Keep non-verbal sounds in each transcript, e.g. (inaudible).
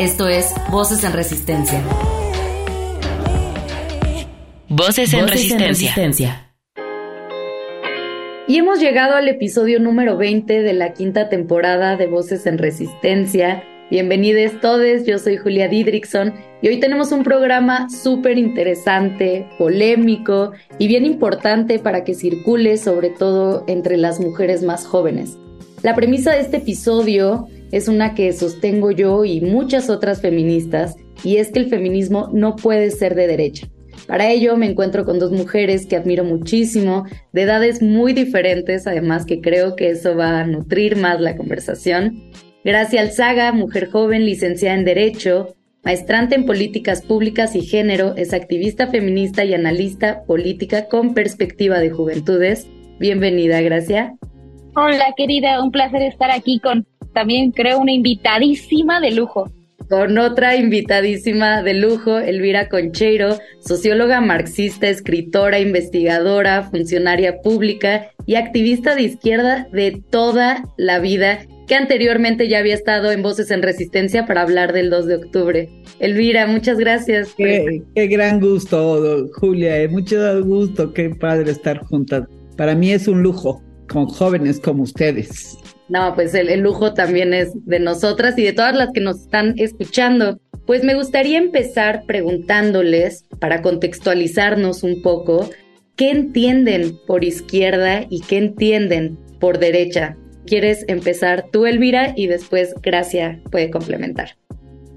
Esto es Voces en Resistencia. Voces en, resistencia. Y hemos llegado al episodio número 20 de la quinta temporada de Voces en Resistencia. Bienvenidos todos, yo soy Julia Didrickson y hoy tenemos un programa súper interesante, polémico y bien importante para que circule sobre todo entre las mujeres más jóvenes. La premisa de este episodio es una que sostengo yo y muchas otras feministas, y es que el feminismo no puede ser de derecha. Para ello me encuentro con dos mujeres que admiro muchísimo, de edades muy diferentes, además que creo que eso va a nutrir más la conversación. Gracia Alzaga, mujer joven, licenciada en Derecho, maestrante en políticas públicas y género, es activista feminista y analista política con perspectiva de juventudes. Bienvenida, Gracia. Hola, querida, un placer estar aquí con también creo una invitadísima de lujo. Con otra invitadísima de lujo, Elvira Concheiro, socióloga marxista, escritora, investigadora, funcionaria pública y activista de izquierda de toda la vida, que anteriormente ya había estado en Voces en Resistencia para hablar del 2 de octubre. Elvira, muchas gracias. Qué, gran gusto, Julia, eh, mucho gusto, qué padre estar juntas. Para mí es un lujo con jóvenes como ustedes. No, pues el, lujo también es de nosotras y de todas las que nos están escuchando. Pues me gustaría empezar preguntándoles, para contextualizarnos un poco, ¿qué entienden por izquierda y qué entienden por derecha? ¿Quieres empezar tú, Elvira, y después Gracia puede complementar?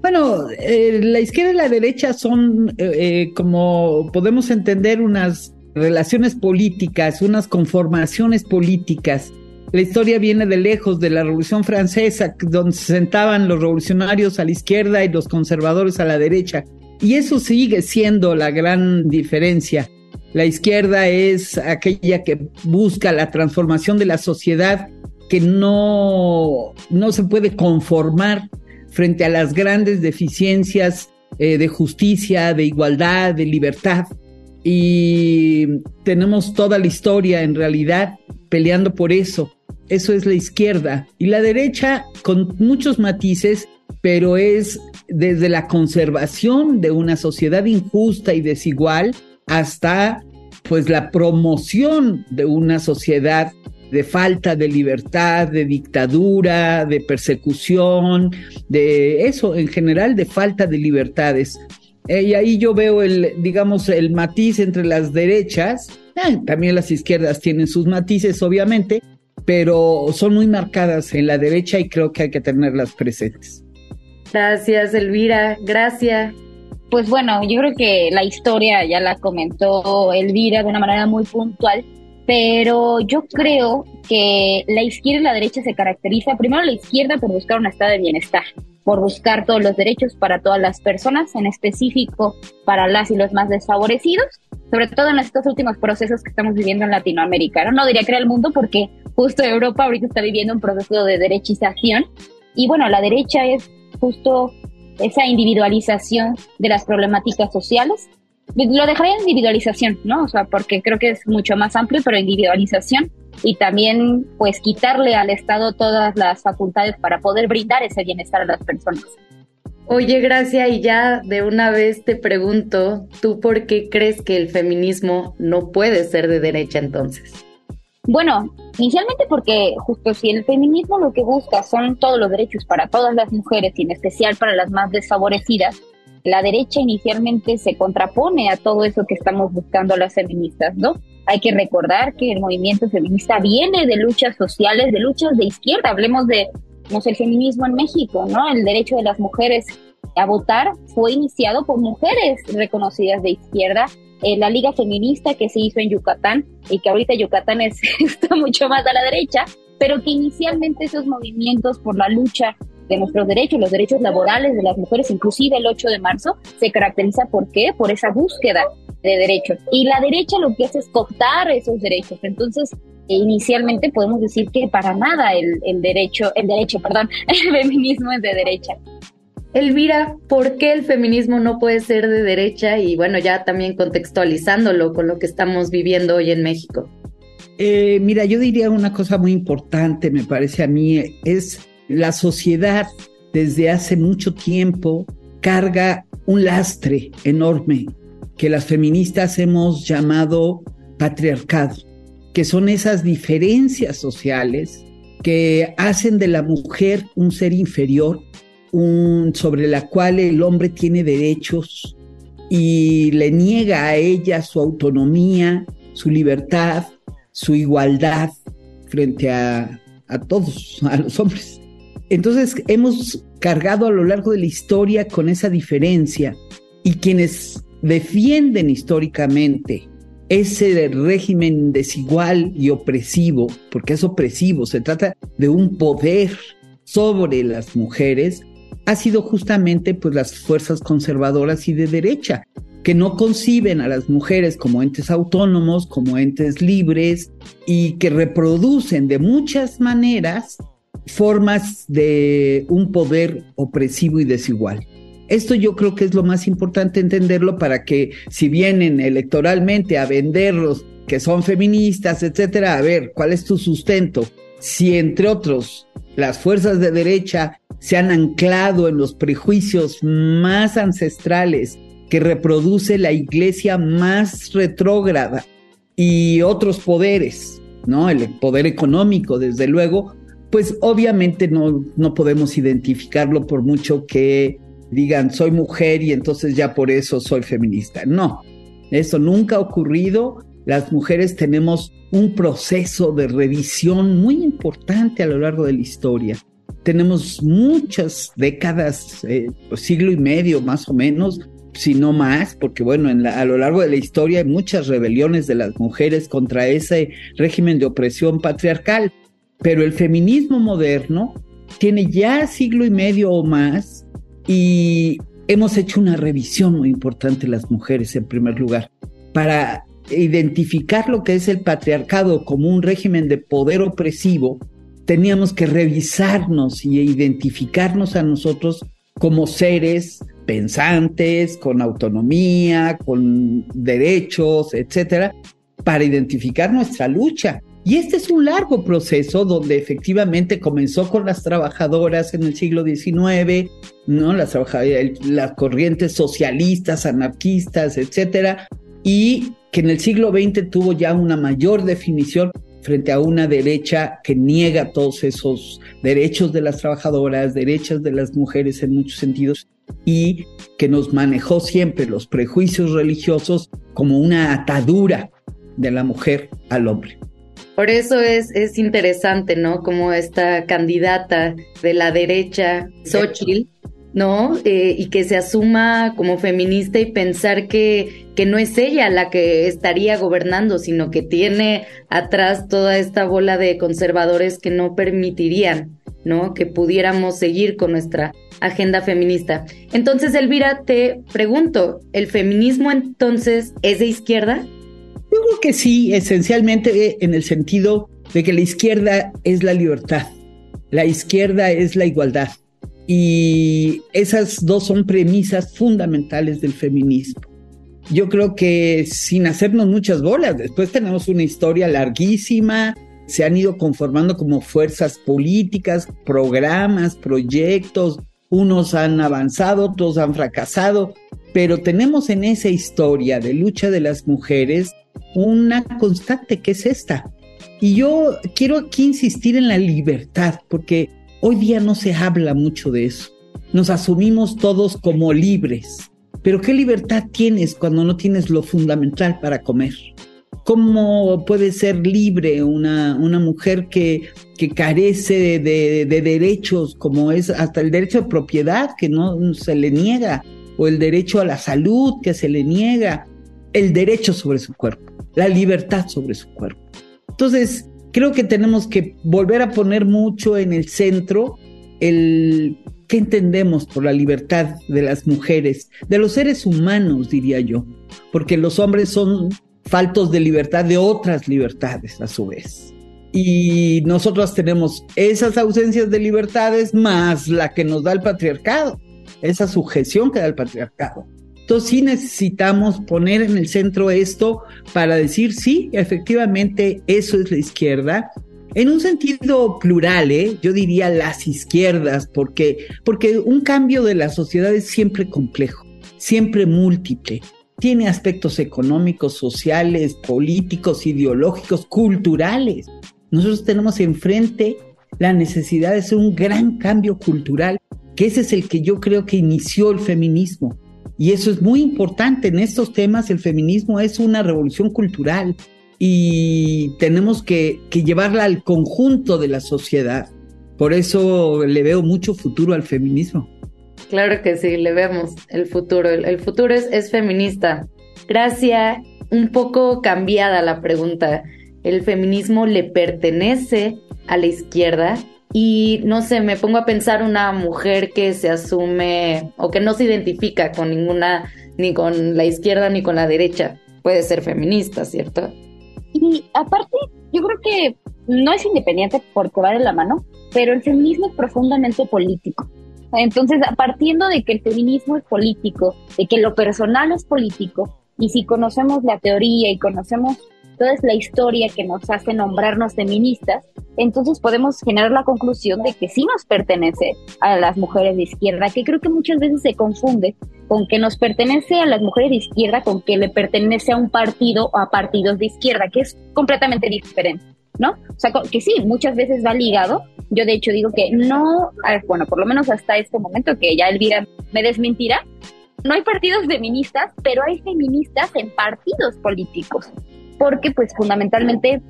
Bueno, eh, la izquierda y la derecha son, eh, eh, como podemos entender, unas relaciones políticas, unas conformaciones políticas la historia viene de lejos, de la Revolución Francesa, donde se sentaban los revolucionarios a la izquierda y los conservadores a la derecha. Y eso sigue siendo la gran diferencia. La izquierda es aquella que busca la transformación de la sociedad, que no, no se puede conformar frente a las grandes deficiencias eh, de justicia, de igualdad, de libertad. Y tenemos toda la historia en realidad peleando por eso. Eso es la izquierda. Y la derecha, con muchos matices, pero es desde la conservación de una sociedad injusta y desigual hasta pues la promoción de una sociedad de falta de libertad, de dictadura, de persecución, de eso en general, de falta de libertades. Eh, y ahí yo veo el, digamos, el matiz entre las derechas, eh, también las izquierdas tienen sus matices, obviamente, pero son muy marcadas en la derecha y creo que hay que tenerlas presentes. Gracias, Elvira. Gracias. Pues bueno, yo creo que la historia ya la comentó Elvira de una manera muy puntual, pero yo creo que la izquierda y la derecha se caracteriza, primero la izquierda por buscar un estado de bienestar, por buscar todos los derechos para todas las personas, en específico para las y los más desfavorecidos, sobre todo en estos últimos procesos que estamos viviendo en Latinoamérica. No, diría que era el mundo porque justo Europa ahorita está viviendo un proceso de derechización y bueno, la derecha es justo esa individualización de las problemáticas sociales. Lo dejaría en individualización, ¿no? O sea, porque creo que es mucho más amplio, pero individualización y también pues quitarle al Estado todas las facultades para poder brindar ese bienestar a las personas. Oye, Gracia, y ya de una vez te pregunto, ¿tú por qué crees que el feminismo no puede ser de derecha entonces? Bueno, inicialmente porque justo si el feminismo lo que busca son todos los derechos para todas las mujeres y en especial para las más desfavorecidas, la derecha inicialmente se contrapone a todo eso que estamos buscando las feministas, ¿no? Hay que recordar que el movimiento feminista viene de luchas sociales, de luchas de izquierda, hablemos de el feminismo en México, ¿no? El derecho de las mujeres a votar fue iniciado por mujeres reconocidas de izquierda. Eh, la Liga Feminista que se hizo en Yucatán y que ahorita Yucatán es, (laughs) está mucho más a la derecha, pero que inicialmente esos movimientos por la lucha de nuestros derechos, los derechos laborales de las mujeres, inclusive el 8 de marzo, se caracteriza por qué? Por esa búsqueda de derechos. Y la derecha lo que hace es cooptar esos derechos. Entonces, inicialmente podemos decir que para nada el, el derecho, el derecho, perdón, (laughs) el feminismo es de derecha. Elvira, ¿por qué el feminismo no puede ser de derecha? Y bueno, ya también contextualizándolo con lo que estamos viviendo hoy en México. Eh, mira, yo diría una cosa muy importante, me parece a mí, es la sociedad desde hace mucho tiempo carga un lastre enorme que las feministas hemos llamado patriarcado, que son esas diferencias sociales que hacen de la mujer un ser inferior sobre la cual el hombre tiene derechos y le niega a ella su autonomía, su libertad, su igualdad frente a, a todos, a los hombres. Entonces hemos cargado a lo largo de la historia con esa diferencia y quienes defienden históricamente ese régimen desigual y opresivo, porque es opresivo, se trata de un poder sobre las mujeres, ha sido justamente pues las fuerzas conservadoras y de derecha, que no conciben a las mujeres como entes autónomos, como entes libres y que reproducen de muchas maneras formas de un poder opresivo y desigual. Esto yo creo que es lo más importante entenderlo para que si vienen electoralmente a venderlos que son feministas, etcétera, a ver, ¿cuál es tu sustento? Si entre otros las fuerzas de derecha se han anclado en los prejuicios más ancestrales que reproduce la iglesia más retrógrada y otros poderes, ¿no? El poder económico, desde luego, pues obviamente no, no podemos identificarlo por mucho que digan soy mujer y entonces ya por eso soy feminista. No, eso nunca ha ocurrido. Las mujeres tenemos un proceso de revisión muy importante a lo largo de la historia tenemos muchas décadas, eh, pues, siglo y medio más o menos, si no más, porque bueno, a lo largo de la historia hay muchas rebeliones de las mujeres contra ese régimen de opresión patriarcal, pero el feminismo moderno tiene ya siglo y medio o más y hemos hecho una revisión muy importante las mujeres en primer lugar para identificar lo que es el patriarcado como un régimen de poder opresivo teníamos que revisarnos y identificarnos a nosotros como seres pensantes, con autonomía, con derechos, etcétera, para identificar nuestra lucha. Y este es un largo proceso donde efectivamente comenzó con las trabajadoras en el siglo XIX, ¿no? Las, las corrientes socialistas, anarquistas, etcétera, y que en el siglo XX tuvo ya una mayor definición frente a una derecha que niega todos esos derechos de las trabajadoras, derechos de las mujeres en muchos sentidos, y que nos manejó siempre los prejuicios religiosos como una atadura de la mujer al hombre. Por eso es, es interesante, ¿no? Como esta candidata de la derecha, Xochitl, ¿no? Eh, y que se asuma como feminista y pensar que, que no es ella la que estaría gobernando, sino que tiene atrás toda esta bola de conservadores que no permitirían, ¿no? Que pudiéramos seguir con nuestra agenda feminista. Entonces, Elvira, te pregunto, ¿el feminismo entonces es de izquierda? Yo creo que sí, esencialmente eh, en el sentido de que la izquierda es la libertad, la izquierda es la igualdad y esas dos son premisas fundamentales del feminismo. Yo creo que sin hacernos muchas bolas, después tenemos una historia larguísima, se han ido conformando como fuerzas políticas, programas, proyectos, unos han avanzado, otros han fracasado, pero tenemos en esa historia de lucha de las mujeres una constante que es esta. Y yo quiero aquí insistir en la libertad, porque Hoy día no se habla mucho de eso. Nos asumimos todos como libres. Pero ¿qué libertad tienes cuando no tienes lo fundamental para comer? ¿Cómo puede ser libre una, una mujer que, que carece de, de, derechos como es hasta el derecho de propiedad que no se le niega o el derecho a la salud que se le niega, el derecho sobre su cuerpo, la libertad sobre su cuerpo? Entonces, creo que tenemos que volver a poner mucho en el centro el qué entendemos por la libertad de las mujeres, de los seres humanos, diría yo, porque los hombres son faltos de libertad de otras libertades a su vez. Y nosotros tenemos esas ausencias de libertades más la que nos da el patriarcado, esa sujeción que da el patriarcado. Entonces sí necesitamos poner en el centro esto para decir, sí, efectivamente, eso es la izquierda. En un sentido plural, ¿eh? yo diría las izquierdas, porque, porque un cambio de la sociedad es siempre complejo, siempre múltiple tiene aspectos económicos, sociales, políticos, ideológicos, culturales. Nosotros tenemos enfrente la necesidad de hacer un gran cambio cultural, que ese es el que yo creo que inició el feminismo. Y eso es muy importante. En estos temas el feminismo es una revolución cultural y tenemos que, llevarla al conjunto de la sociedad. Por eso le veo mucho futuro al feminismo. Claro que sí, le vemos el futuro. El, futuro es, es feminista. Gracias, un poco cambiada la pregunta. ¿El feminismo le pertenece a la izquierda? Y no sé, me pongo a pensar una mujer que se asume o que no se identifica con ninguna, ni con la izquierda ni con la derecha. Puede ser feminista, ¿cierto? Y aparte, yo creo que no es independiente porque va de la mano, pero el feminismo es profundamente político. Entonces, partiendo de que el feminismo es político, de que lo personal es político, y si conocemos la teoría y conocemos toda la historia que nos hace nombrarnos feministas, entonces podemos generar la conclusión de que sí nos pertenece a las mujeres de izquierda, que creo que muchas veces se confunde con que nos pertenece a las mujeres de izquierda con que le pertenece a un partido o a partidos de izquierda, que es completamente diferente. ¿no? O sea, que sí, muchas veces va ligado. Yo de hecho digo que no, bueno, por lo menos hasta este momento que ya Elvira me desmentirá, no hay partidos feministas, pero hay feministas en partidos políticos, porque pues fundamentalmente,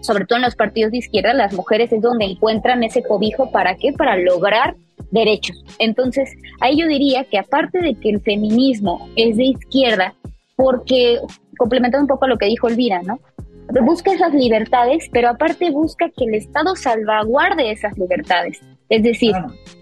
sobre todo en los partidos de izquierda, las mujeres es donde encuentran ese cobijo para qué, para lograr derechos. Entonces, ahí yo diría que aparte de que el feminismo es de izquierda, porque complementando un poco lo que dijo Elvira, ¿no? busca esas libertades, pero aparte busca que el Estado salvaguarde esas libertades. Es decir,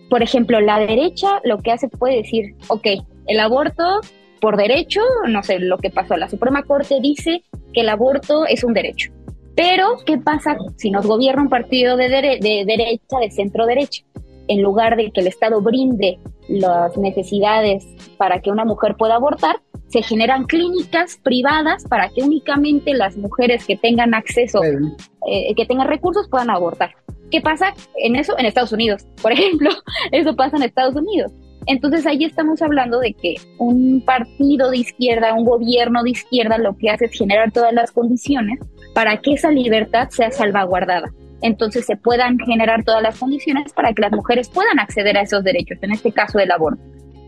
por ejemplo, la derecha lo que hace puede decir, ok, el aborto por derecho, no sé, lo que pasó, la Suprema Corte dice que el aborto es un derecho. Pero, ¿qué pasa si nos gobierna un partido de, de derecha, de centro derecha? En lugar de que el Estado brinde las necesidades para que una mujer pueda abortar, se generan clínicas privadas para que únicamente las mujeres que tengan acceso, eh, que tengan recursos puedan abortar. ¿Qué pasa en eso? En Estados Unidos, por ejemplo, (laughs) eso pasa en Estados Unidos. Entonces ahí estamos hablando de que un partido de izquierda, un gobierno de izquierda, lo que hace es generar todas las condiciones para que esa libertad sea salvaguardada. Entonces se puedan generar todas las condiciones para que las mujeres puedan acceder a esos derechos, en este caso el aborto.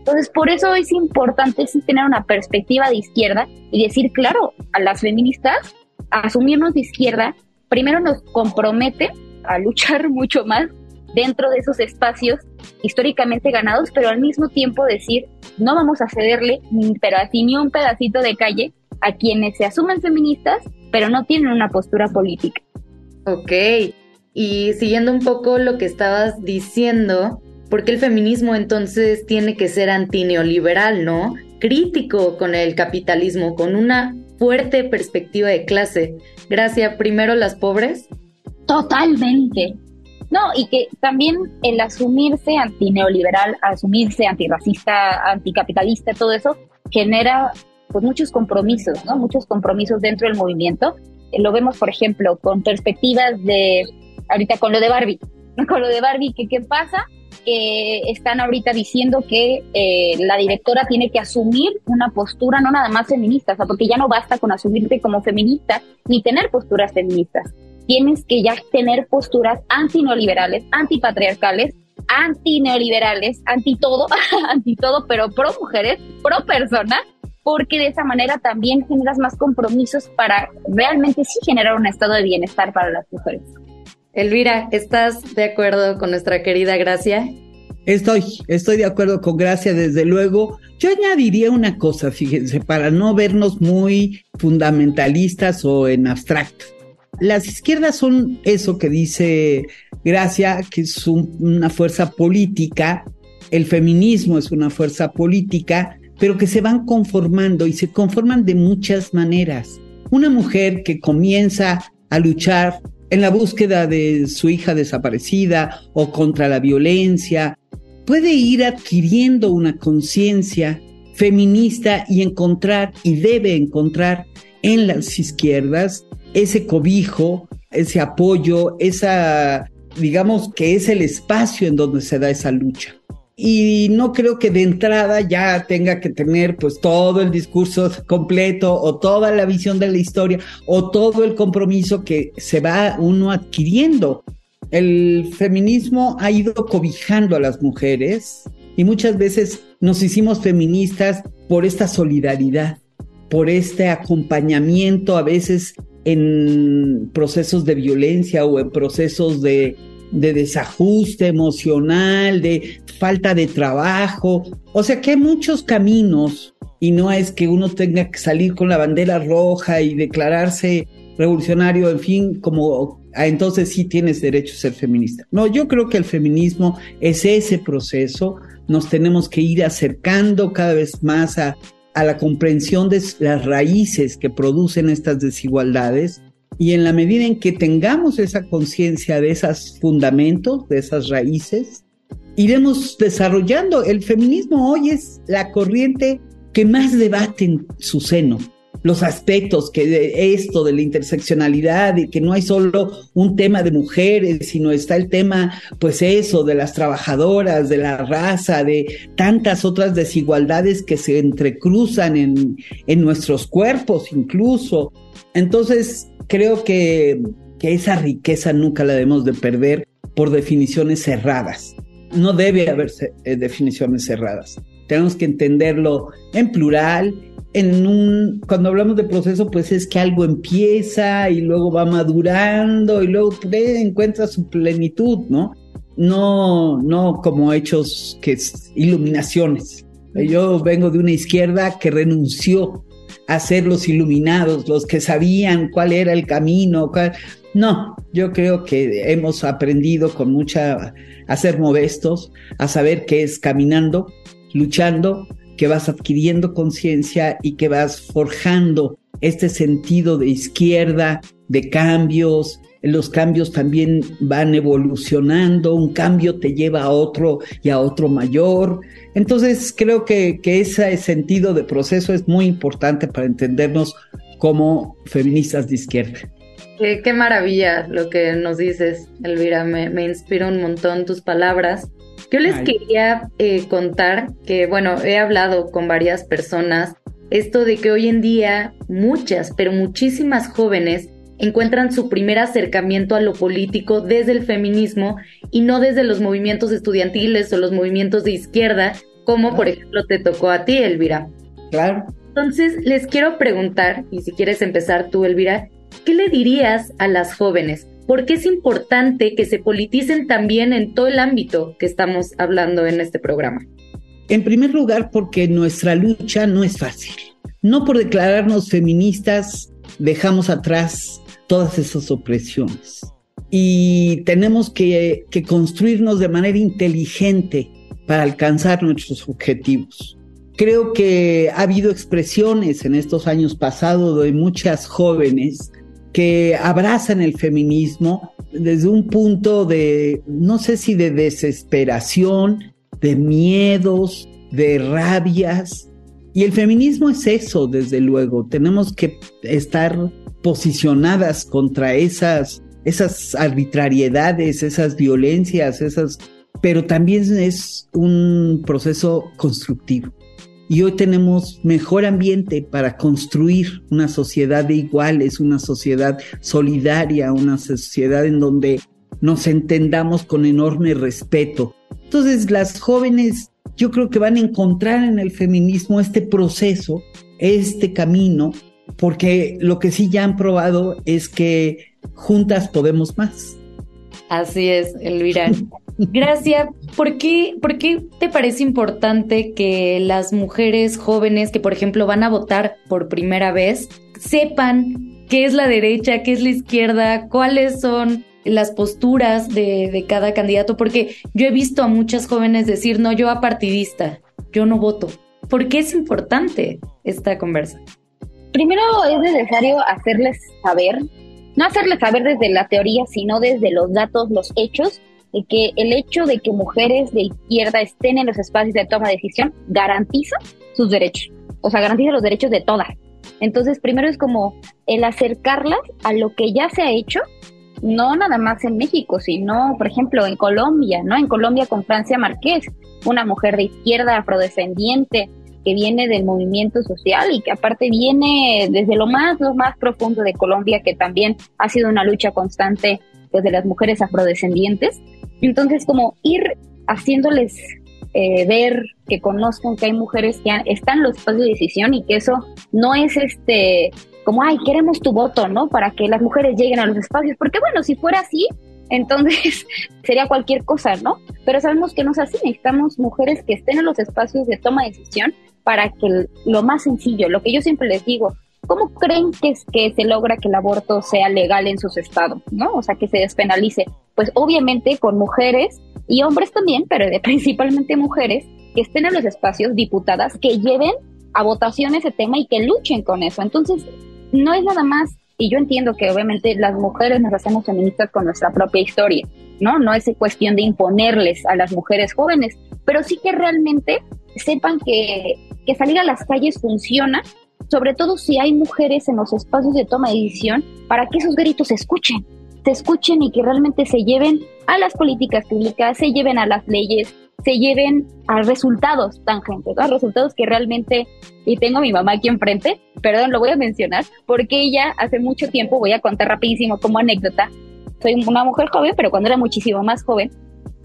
Entonces, por eso es importante sí tener una perspectiva de izquierda y decir, claro, a las feministas, asumirnos de izquierda, primero nos compromete a luchar (laughs) mucho más dentro de esos espacios históricamente ganados, pero al mismo tiempo decir, no vamos a cederle ni, ni un pedacito de calle a quienes se asumen feministas, pero no tienen una postura política. Ok, y siguiendo un poco lo que estabas diciendo, porque el feminismo entonces tiene que ser antineoliberal, ¿no? Crítico con el capitalismo, con una fuerte perspectiva de clase. Gracias, primero las pobres. Totalmente. No, y que también el asumirse antineoliberal, asumirse antirracista, anticapitalista, todo eso genera pues muchos compromisos, ¿no? Muchos compromisos dentro del movimiento. Lo vemos, por ejemplo, con perspectivas de, ahorita con lo de Barbie, (laughs) con lo de Barbie, que qué pasa, que están ahorita diciendo que eh, la directora tiene que asumir una postura no nada más feminista, o sea, porque ya no basta con asumirte como feminista ni tener posturas feministas. Tienes que ya tener posturas antineoliberales, antipatriarcales, antineoliberales, anti todo, (laughs) anti todo, pero pro mujeres, pro persona, porque de esa manera también generas más compromisos para realmente sí generar un estado de bienestar para las mujeres. Elvira, ¿estás de acuerdo con nuestra querida Gracia? Estoy, estoy de acuerdo con Gracia, desde luego. Yo añadiría una cosa, fíjense, para no vernos muy fundamentalistas o en abstracto. Las izquierdas son eso que dice Gracia, que es una fuerza política, el feminismo es una fuerza política, pero que se van conformando y se conforman de muchas maneras. Una mujer que comienza a luchar en la búsqueda de su hija desaparecida o contra la violencia, puede ir adquiriendo una conciencia feminista y encontrar y debe encontrar en las izquierdas ese cobijo, ese apoyo, esa, digamos que es el espacio en donde se da esa lucha y no creo que de entrada ya tenga que tener pues todo el discurso completo o toda la visión de la historia o todo el compromiso que se va uno adquiriendo. El feminismo ha ido cobijando a las mujeres y muchas veces nos hicimos feministas por esta solidaridad, por este acompañamiento a veces en procesos de violencia o en procesos de de desajuste emocional, de falta de trabajo. O sea que hay muchos caminos y no es que uno tenga que salir con la bandera roja y declararse revolucionario, en fin, como ah, entonces sí tienes derecho a ser feminista. No, yo creo que el feminismo es ese proceso, nos tenemos que ir acercando cada vez más a, a la comprensión de las raíces que producen estas desigualdades y en la medida en que tengamos esa conciencia de esos fundamentos, de esas raíces, iremos desarrollando. El feminismo hoy es la corriente que más debate en su seno. Los aspectos que de esto de la interseccionalidad y que no hay solo un tema de mujeres, sino está el tema, pues eso, de las trabajadoras, de la raza, de tantas otras desigualdades que se entrecruzan en, en nuestros cuerpos incluso. Entonces, creo que, esa riqueza nunca la debemos de perder por definiciones cerradas. No debe haber eh, definiciones cerradas. Tenemos que entenderlo en plural. En un, cuando hablamos de proceso, pues es que algo empieza y luego va madurando y luego encuentra su plenitud, ¿no? No, no como hechos que es iluminaciones. Yo vengo de una izquierda que renunció a ser los iluminados, los que sabían cuál era el camino. No, yo creo que hemos aprendido con mucha a ser modestos, a saber qué es caminando, luchando, que vas adquiriendo conciencia y que vas forjando este sentido de izquierda, de cambios, los cambios también van evolucionando, un cambio te lleva a otro y a otro mayor. Entonces creo que, ese sentido de proceso es muy importante para entendernos como feministas de izquierda. Qué, maravilla lo que nos dices, Elvira, me, me inspira un montón tus palabras. Yo les quería eh, contar que, bueno, he hablado con varias personas esto de que hoy en día muchas, pero muchísimas jóvenes encuentran su primer acercamiento a lo político desde el feminismo y no desde los movimientos estudiantiles o los movimientos de izquierda, como por ejemplo te tocó a ti, Elvira. Claro. Entonces, les quiero preguntar, y si quieres empezar tú, Elvira, ¿qué le dirías a las jóvenes? ¿Por qué es importante que se politicen también en todo el ámbito que estamos hablando en este programa? En primer lugar, porque nuestra lucha no es fácil. No por declararnos feministas dejamos atrás todas esas opresiones. Y tenemos que, construirnos de manera inteligente para alcanzar nuestros objetivos. Creo que ha habido expresiones en estos años pasados de muchas jóvenes que abrazan el feminismo desde un punto de, no sé si de desesperación, de miedos, de rabias. Y el feminismo es eso, desde luego. Tenemos que estar posicionadas contra esas, esas arbitrariedades, esas violencias, esas, pero también es un proceso constructivo. Y hoy tenemos mejor ambiente para construir una sociedad de iguales, una sociedad solidaria, una sociedad en donde nos entendamos con enorme respeto. Entonces las jóvenes yo creo que van a encontrar en el feminismo este proceso, este camino porque lo que sí ya han probado es que juntas podemos más. Así es, Elvira. Gracias. ¿Por qué, ¿Por qué te parece importante que las mujeres jóvenes que, por ejemplo, van a votar por primera vez, sepan qué es la derecha, qué es la izquierda, cuáles son las posturas de, de cada candidato, porque yo he visto a muchas jóvenes decir, no, yo a partidista, yo no voto. ¿Por qué es importante esta conversa? Primero es necesario hacerles saber, no hacerles saber desde la teoría, sino desde los datos, los hechos, de que el hecho de que mujeres de izquierda estén en los espacios de toma de decisión garantiza sus derechos, o sea, garantiza los derechos de todas. Entonces, primero es como el acercarlas a lo que ya se ha hecho, no nada más en México, sino, por ejemplo, en Colombia, ¿no? En Colombia con Francia Márquez, una mujer de izquierda afrodescendiente que viene del movimiento social y que aparte viene desde lo más, lo más profundo de Colombia, que también ha sido una lucha constante pues, de las mujeres afrodescendientes. Entonces, como ir haciéndoles eh, ver, que conozcan que hay mujeres que están en los espacios de decisión y que eso no es este como, ay, queremos tu voto, ¿no? Para que las mujeres lleguen a los espacios. Porque bueno, si fuera así, entonces (laughs) sería cualquier cosa, ¿no? Pero sabemos que no es así. Necesitamos mujeres que estén en los espacios de toma de decisión para que lo más sencillo, lo que yo siempre les digo, ¿cómo creen que, es, que se logra que el aborto sea legal en sus estados, ¿no? O sea, que se despenalice. Pues obviamente con mujeres y hombres también, pero de (laughs) principalmente mujeres, que estén en los espacios, diputadas, que lleven a votación ese tema y que luchen con eso. Entonces, no es nada más, y yo entiendo que obviamente las mujeres nos hacemos feministas con nuestra propia historia, ¿no? No es cuestión de imponerles a las mujeres jóvenes, pero sí que realmente sepan que, que salir a las calles funciona sobre todo si hay mujeres en los espacios de toma de decisión, para que esos gritos se escuchen, se escuchen y que realmente se lleven a las políticas públicas, se lleven a las leyes, se lleven a resultados tangentes, a resultados que realmente, y tengo a mi mamá aquí enfrente, perdón, lo voy a mencionar, porque ella hace mucho tiempo, voy a contar rapidísimo como anécdota, soy una mujer joven, pero cuando era muchísimo más joven,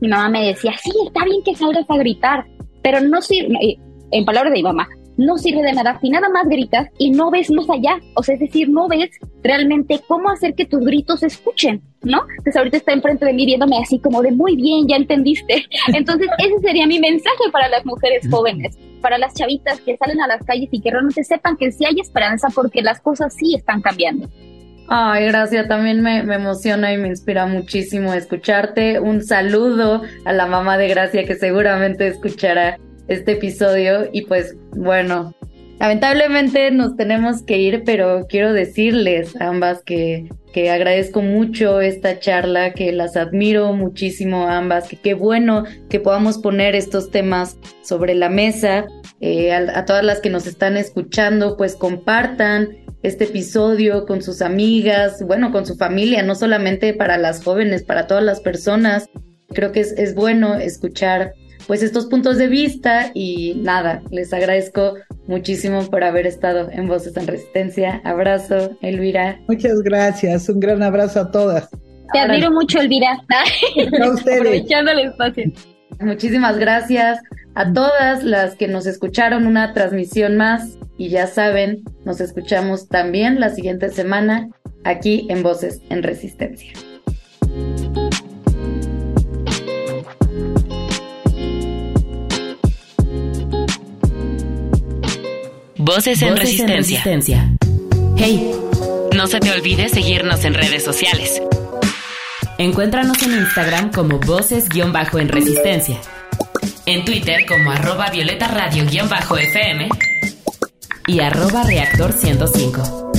mi mamá me decía, sí, está bien que salgas a gritar, pero no sirve, en palabras de mi mamá, no sirve de nada si nada más gritas y no ves más allá. O sea, es decir, no ves realmente cómo hacer que tus gritos se escuchen, ¿no? Entonces ahorita está enfrente de mí viéndome así como de muy bien, ya entendiste. (laughs) Entonces ese sería mi mensaje para las mujeres jóvenes, para las chavitas que salen a las calles y que realmente sepan que sí hay esperanza porque las cosas sí están cambiando. Ay, gracias, también me, me, emociona y me inspira muchísimo escucharte. Un saludo a la mamá de Gracia que seguramente escuchará este episodio y pues bueno, lamentablemente nos tenemos que ir, pero quiero decirles ambas que, que agradezco mucho esta charla, que las admiro muchísimo ambas, que qué bueno que podamos poner estos temas sobre la mesa. Eh, a, a todas las que nos están escuchando, pues compartan este episodio con sus amigas, bueno, con su familia, no solamente para las jóvenes, para todas las personas. Creo que es, es bueno escuchar pues estos puntos de vista y nada, les agradezco muchísimo por haber estado en Voces en Resistencia. Abrazo, Elvira. Muchas gracias, un gran abrazo a todas. Te admiro mucho, Elvira. (laughs) A ustedes. Aprovechando el espacio. Muchísimas gracias a todas las que nos escucharon una transmisión más y ya saben, nos escuchamos también la siguiente semana aquí en Voces en Resistencia. Voces, en, resistencia. Hey, no se te olvide seguirnos en redes sociales. Encuéntranos en Instagram como Voces-en Resistencia. En Twitter como arroba Violeta Radio-FM y arroba Reactor 105.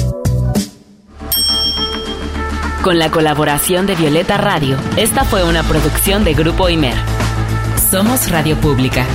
Con la colaboración de Violeta Radio, esta fue una producción de Grupo Imer. Somos Radio Pública.